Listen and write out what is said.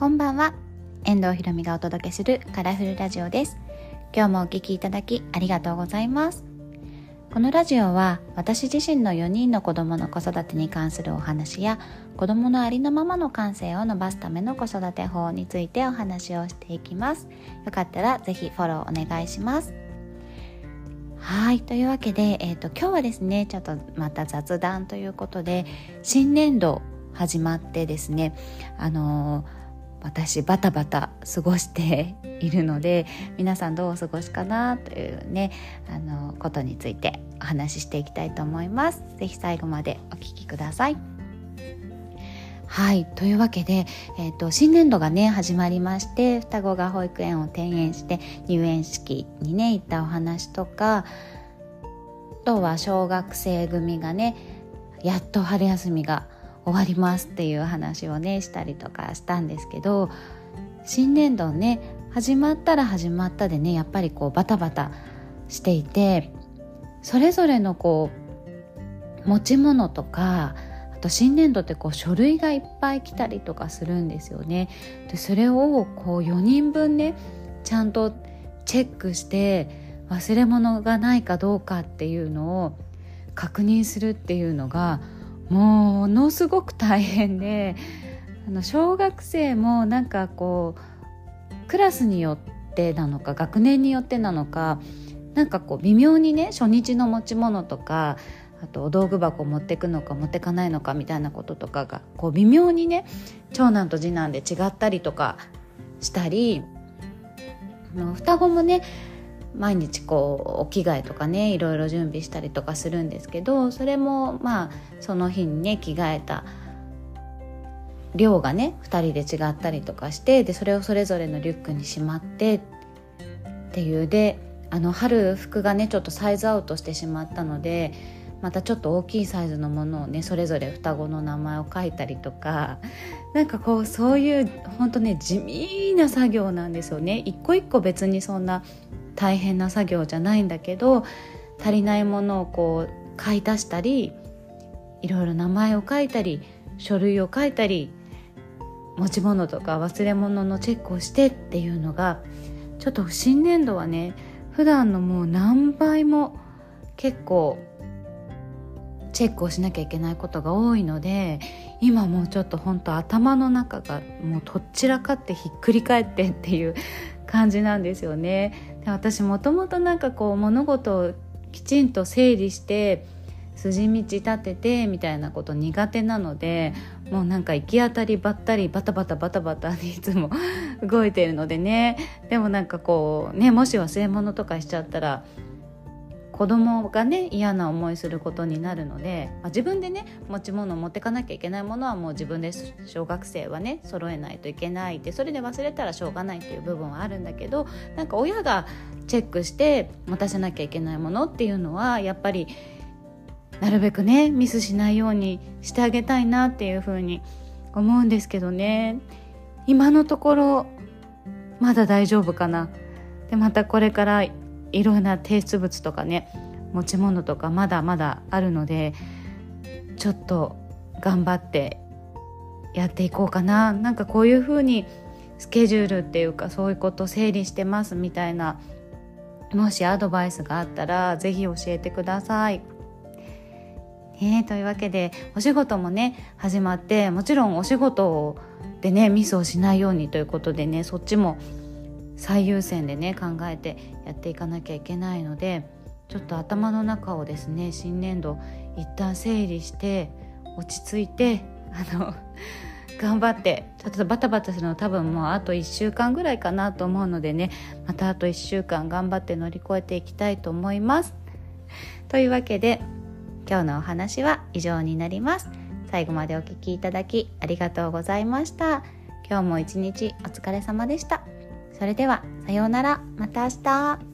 こんばんは。遠藤ひろみがお届けするカラフルラジオです。今日もお聞きいただきありがとうございます。このラジオは私自身の4人の子供の子育てに関するお話や子供のありのままの感性を伸ばすための子育て法についてお話をしていきます。よかったらぜひフォローお願いします。はいというわけで、えーと、今日はですねちょっとまた雑談ということで新年度始まってですねあのー私バタバタ過ごしているので皆さんどうお過ごしかなというねあのことについてお話ししていきたいと思います。是非最後までお聞きください。はいというわけで、えーと、新年度がね始まりまして双子が保育園を転園して入園式にね行ったお話とかあとは小学生組がねやっと春休みが終わりますっていう話をねしたりとかしたんですけど新年度ね始まったら始まったでねやっぱりこうバタバタしていてそれぞれのこう持ち物とかあと新年度ってこう書類がいっぱい来たりとかするんですよね。でそれをこう4人分ねちゃんとチェックして忘れ物がないかどうかっていうのを確認するっていうのがものすごく大変であの小学生もなんかこうクラスによってなのか学年によってなのかなんかこう微妙にね初日の持ち物とかあとお道具箱持ってくのか持ってかないのかみたいなこととかがこう微妙にね長男と次男で違ったりとかしたり双子もね毎日こうお着替えとかねいろいろ準備したりとかするんですけどそれもまあその日にね着替えた量がね2人で違ったりとかしてでそれをそれぞれのリュックにしまってっていうであの春服がねちょっとサイズアウトしてしまったのでまたちょっと大きいサイズのものをねそれぞれ双子の名前を書いたりとかなんかこうそういう本当ね地味な作業なんですよね。一個一個別にそんな大変な作業じゃないんだけど足りないものをこう買い足したりいろいろ名前を書いたり書類を書いたり持ち物とか忘れ物のチェックをしてっていうのがちょっと新年度はね普段のもう何倍も結構チェックをしなきゃいけないことが多いので今もうちょっと本当頭の中がもうとっちらかってひっくり返ってっていう感じなんですよね。私もともとなんかこう物事をきちんと整理して筋道立ててみたいなこと苦手なのでもうなんか行き当たりばったりバタバタバタバタで いつも動いてるのでね。でもなんかこうねもし忘れ物とかしちゃったら子供がね嫌な思いすることになるので、まあ、自分でね持ち物を持ってかなきゃいけないものはもう自分で小学生はね揃えないといけないってそれで忘れたらしょうがないっていう部分はあるんだけどなんか親がチェックして持たせなきゃいけないものっていうのはやっぱりなるべくねミスしないようにしてあげたいなっていうふうに思うんですけどね。今のところまだ大丈夫かな。でまたこれからいろんな提出物とかね持ち物とかまだまだあるのでちょっと頑張ってやっていこうかななんかこういうふうにスケジュールっていうかそういうこと整理してますみたいなもしアドバイスがあったら是非教えてください。ね、というわけでお仕事もね始まってもちろんお仕事でねミスをしないようにということでねそっちも最優先でね考えてやっていかなきゃいけないのでちょっと頭の中をですね新年度一旦整理して落ち着いてあの 頑張ってちょっとバタバタするの多分もうあと1週間ぐらいかなと思うのでねまたあと1週間頑張って乗り越えていきたいと思います。というわけで今日のお話は以上になります。最後までお聴きいただきありがとうございました。今日も一日お疲れ様でした。それではさようなら。また明日。